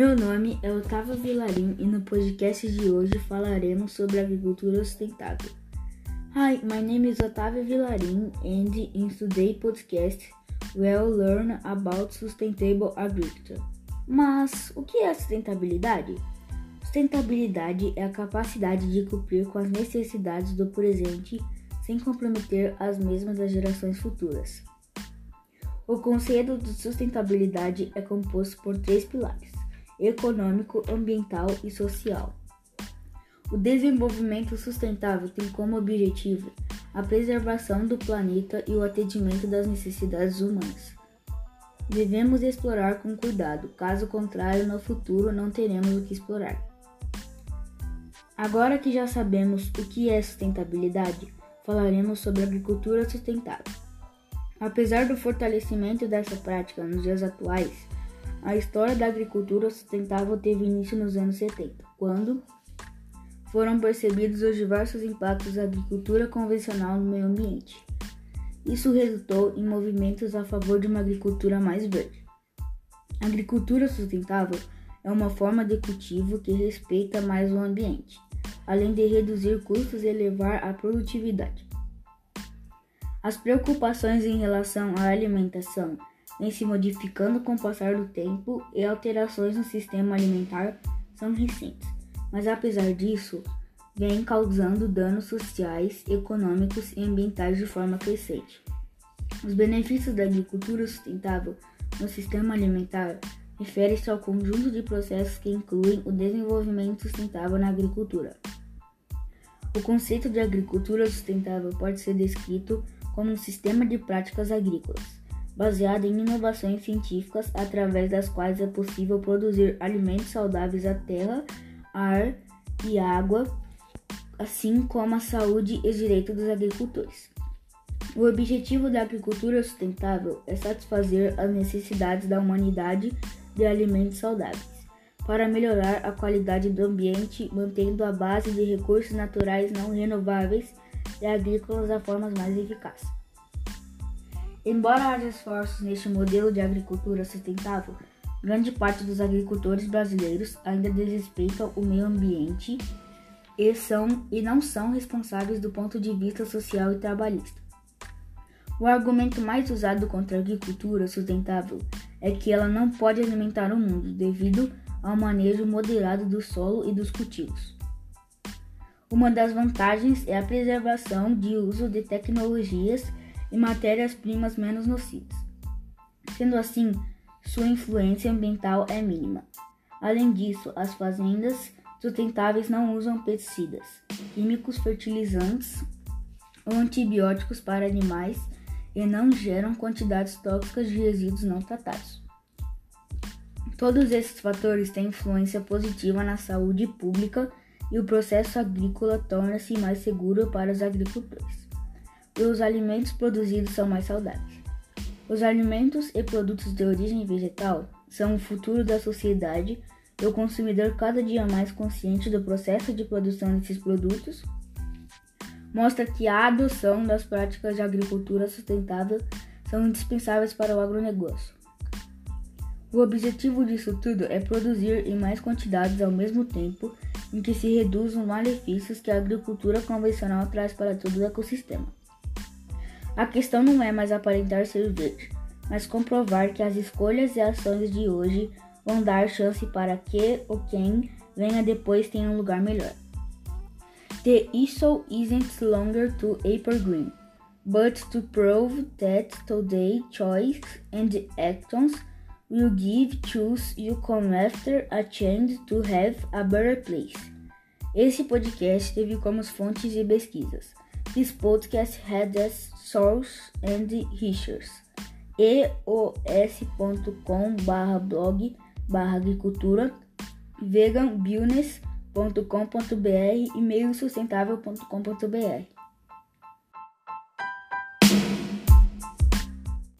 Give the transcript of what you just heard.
Meu nome é Otávio Vilarim e no podcast de hoje falaremos sobre agricultura sustentável. Hi, my name is Otávio Vilarim and in today's podcast we'll learn about sustainable agriculture. Mas o que é sustentabilidade? Sustentabilidade é a capacidade de cumprir com as necessidades do presente sem comprometer as mesmas das gerações futuras. O conceito de sustentabilidade é composto por três pilares econômico, ambiental e social. O desenvolvimento sustentável tem como objetivo a preservação do planeta e o atendimento das necessidades humanas. Devemos explorar com cuidado, caso contrário, no futuro não teremos o que explorar. Agora que já sabemos o que é sustentabilidade, falaremos sobre agricultura sustentável. Apesar do fortalecimento dessa prática nos dias atuais, a história da agricultura sustentável teve início nos anos 70, quando foram percebidos os diversos impactos da agricultura convencional no meio ambiente. Isso resultou em movimentos a favor de uma agricultura mais verde. A agricultura sustentável é uma forma de cultivo que respeita mais o ambiente, além de reduzir custos e elevar a produtividade. As preocupações em relação à alimentação vem se modificando com o passar do tempo e alterações no sistema alimentar são recentes, mas apesar disso, vem causando danos sociais, econômicos e ambientais de forma crescente. Os benefícios da agricultura sustentável no sistema alimentar refere-se ao conjunto de processos que incluem o desenvolvimento sustentável na agricultura. O conceito de agricultura sustentável pode ser descrito como um sistema de práticas agrícolas baseada em inovações científicas através das quais é possível produzir alimentos saudáveis à terra, ar e água, assim como a saúde e os direitos dos agricultores. O objetivo da agricultura sustentável é satisfazer as necessidades da humanidade de alimentos saudáveis, para melhorar a qualidade do ambiente, mantendo a base de recursos naturais não renováveis e agrícolas da forma mais eficaz. Embora haja esforços neste modelo de agricultura sustentável, grande parte dos agricultores brasileiros ainda desrespeitam o meio ambiente e, são, e não são responsáveis do ponto de vista social e trabalhista. O argumento mais usado contra a agricultura sustentável é que ela não pode alimentar o mundo devido ao manejo moderado do solo e dos cultivos. Uma das vantagens é a preservação de uso de tecnologias e matérias-primas menos nocivas. Sendo assim, sua influência ambiental é mínima. Além disso, as fazendas sustentáveis não usam pesticidas, químicos, fertilizantes ou antibióticos para animais e não geram quantidades tóxicas de resíduos não tratados. Todos esses fatores têm influência positiva na saúde pública e o processo agrícola torna-se mais seguro para os agricultores e os alimentos produzidos são mais saudáveis. Os alimentos e produtos de origem vegetal são o futuro da sociedade e o consumidor cada dia mais consciente do processo de produção desses produtos mostra que a adoção das práticas de agricultura sustentável são indispensáveis para o agronegócio. O objetivo disso tudo é produzir em mais quantidades ao mesmo tempo em que se reduzam os malefícios que a agricultura convencional traz para todo o ecossistema. A questão não é mais aparentar ser verde, mas comprovar que as escolhas e ações de hoje vão dar chance para que ou quem venha depois tenha um lugar melhor. The issue isn't longer to apple green, but to prove that today's choice and actions will give choose you come after a chance to have a better place. Esse podcast teve como fontes de pesquisas This podcast had as source and research eos.com barra blog barra agricultura veganbusiness.com.br e meiosustentável.com.br